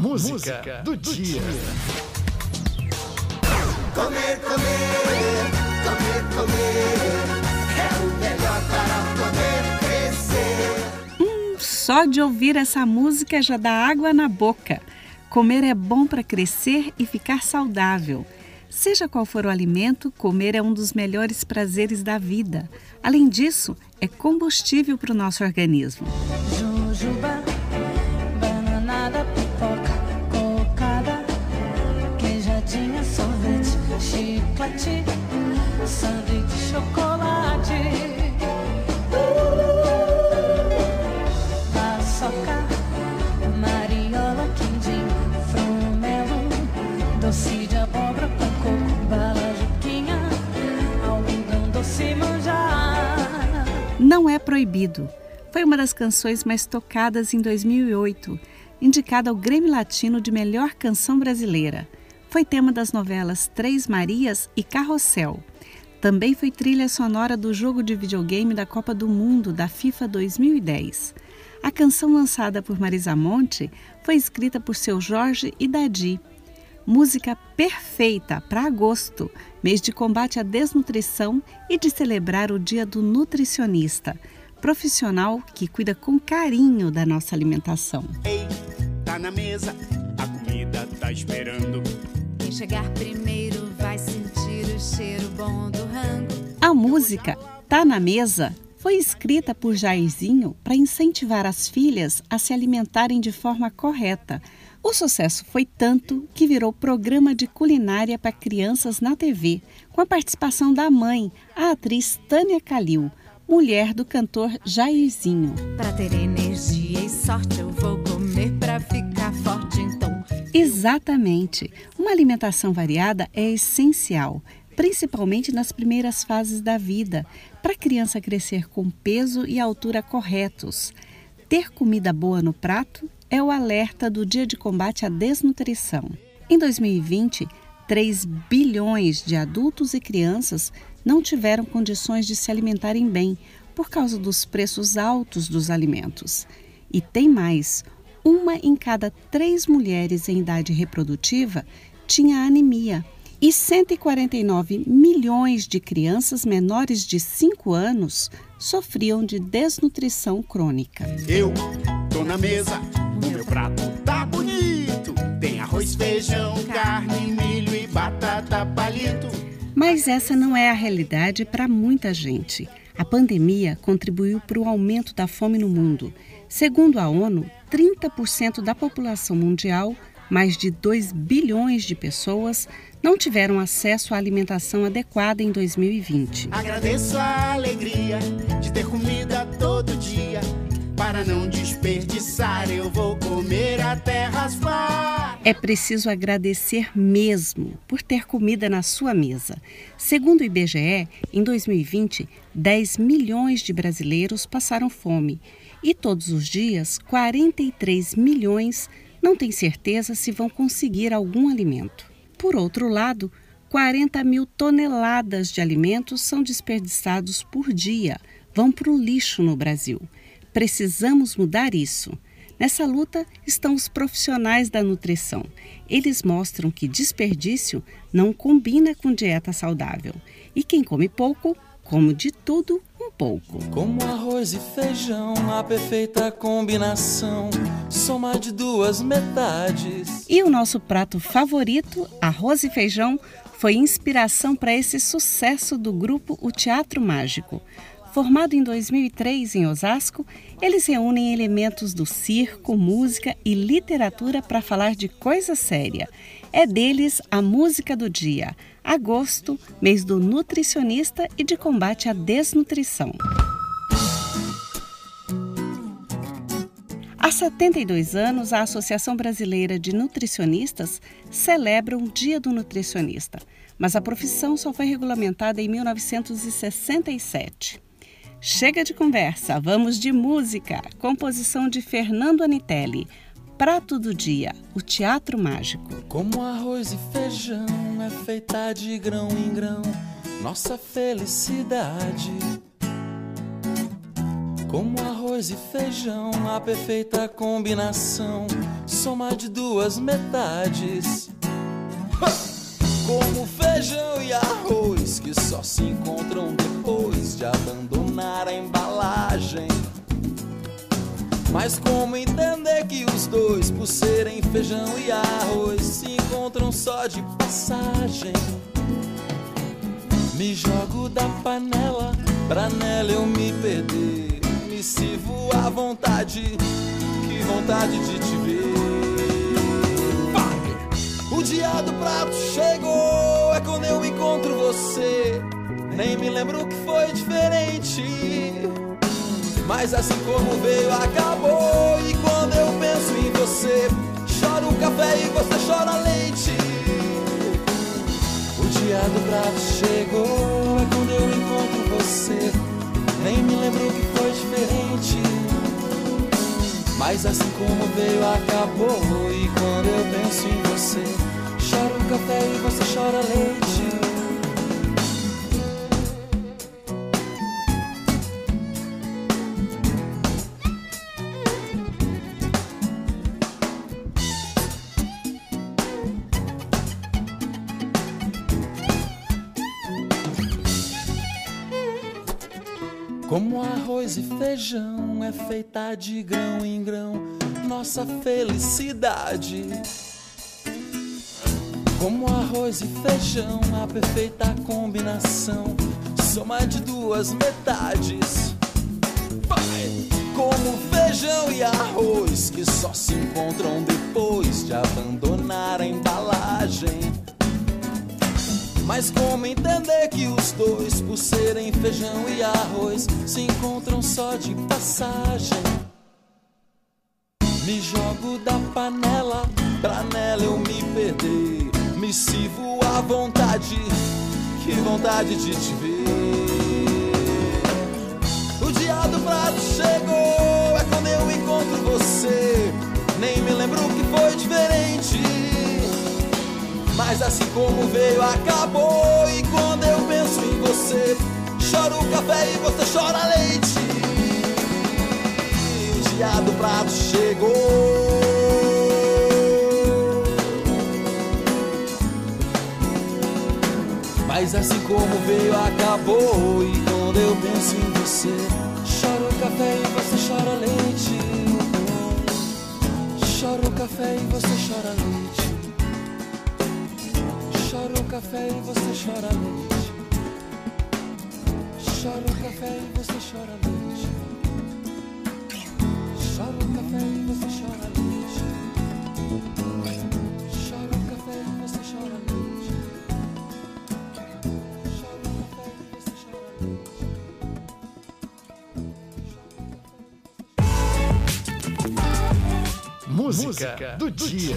Música, Música do, do, dia. Comer, comer, comer, comer. É o melhor para poder crescer. Hum, só de ouvir essa música já dá água na boca. Comer é bom para crescer e ficar saudável. Seja qual for o alimento, comer é um dos melhores prazeres da vida. Além disso, é combustível para o nosso organismo. Jujuba, proibido. Foi uma das canções mais tocadas em 2008, indicada ao Grêmio Latino de Melhor Canção Brasileira. Foi tema das novelas Três Marias e Carrossel. Também foi trilha sonora do jogo de videogame da Copa do Mundo da FIFA 2010. A canção lançada por Marisa Monte foi escrita por seu Jorge e Dadi. Música perfeita para agosto, mês de combate à desnutrição e de celebrar o Dia do Nutricionista, profissional que cuida com carinho da nossa alimentação. Ei, tá na mesa, a comida tá esperando. Quem chegar primeiro vai sentir o cheiro bom do rango. A música Tá na Mesa foi escrita por Jairzinho para incentivar as filhas a se alimentarem de forma correta. O sucesso foi tanto que virou programa de culinária para crianças na TV, com a participação da mãe, a atriz Tânia Calil, mulher do cantor Jairzinho. Pra ter energia e sorte, eu vou comer pra ficar forte, então. Exatamente. Uma alimentação variada é essencial, principalmente nas primeiras fases da vida, para a criança crescer com peso e altura corretos. Ter comida boa no prato é o alerta do Dia de Combate à Desnutrição. Em 2020, 3 bilhões de adultos e crianças não tiveram condições de se alimentarem bem por causa dos preços altos dos alimentos. E tem mais: uma em cada três mulheres em idade reprodutiva tinha anemia. E 149 milhões de crianças menores de 5 anos sofriam de desnutrição crônica. Eu tô na mesa, o meu prato tá bonito. Tem arroz, feijão, carne, palito. Mas essa não é a realidade para muita gente. A pandemia contribuiu para o aumento da fome no mundo. Segundo a ONU, 30% da população mundial, mais de 2 bilhões de pessoas, não tiveram acesso à alimentação adequada em 2020. Agradeço a alegria de ter comida todo dia. Para não desperdiçar, eu vou comer até raspar. É preciso agradecer mesmo por ter comida na sua mesa. Segundo o IBGE, em 2020, 10 milhões de brasileiros passaram fome e todos os dias 43 milhões não têm certeza se vão conseguir algum alimento. Por outro lado, 40 mil toneladas de alimentos são desperdiçados por dia, vão para o lixo no Brasil. Precisamos mudar isso. Nessa luta estão os profissionais da nutrição. Eles mostram que desperdício não combina com dieta saudável. E quem come pouco, come de tudo um pouco. Como arroz e feijão, a perfeita combinação, soma de duas metades. E o nosso prato favorito, arroz e feijão, foi inspiração para esse sucesso do grupo O Teatro Mágico. Formado em 2003 em Osasco, eles reúnem elementos do circo, música e literatura para falar de coisa séria. É deles a música do dia. Agosto, mês do nutricionista e de combate à desnutrição. Há 72 anos, a Associação Brasileira de Nutricionistas celebra o Dia do Nutricionista, mas a profissão só foi regulamentada em 1967. Chega de conversa, vamos de música. Composição de Fernando Anitelli. Prato do Dia, o Teatro Mágico. Como arroz e feijão é feita de grão em grão, nossa felicidade. Como arroz e feijão, a perfeita combinação, soma de duas metades. Como feijão e arroz que só se encontram depois de abandonar a embalagem. Mas como entender que os dois, por serem feijão e arroz, se encontram só de passagem? Me jogo da panela pra nela eu me perder. Me sirvo à vontade, que vontade de te ver. O dia do prato chegou, é quando eu encontro você. Nem me lembro que foi diferente. Mas assim como veio, acabou. E quando eu penso em você, choro o café e você chora leite. O dia do prato chegou, é quando eu encontro você. Nem me lembro que foi diferente. Mas assim como veio, acabou. E quando eu penso em você, choro o café e você chora leite. Como arroz e feijão é feita de grão em grão, nossa felicidade. Como arroz e feijão, a perfeita combinação, soma de duas metades. Vai! Como feijão e arroz, que só se encontram depois de abandonar Mas como entender que os dois, por serem feijão e arroz, se encontram só de passagem? Me jogo da panela, pra nela eu me perder. Me sirvo à vontade, que vontade de te ver. O dia do prato chegou, é quando eu encontro você. Nem me lembro que foi diferente. Mas assim como veio, acabou. E quando eu penso em você, choro o café e você chora leite. O dia do prato chegou. Mas assim como veio, acabou. E quando eu penso em você, choro o café e você chora leite. Choro o café e você chora leite. Café e você chora leite. Choro o café e você chora leite. Choro o café e você chora leite. Choro o café e você chora leite. Choro o café e você chora leite. Música do dia.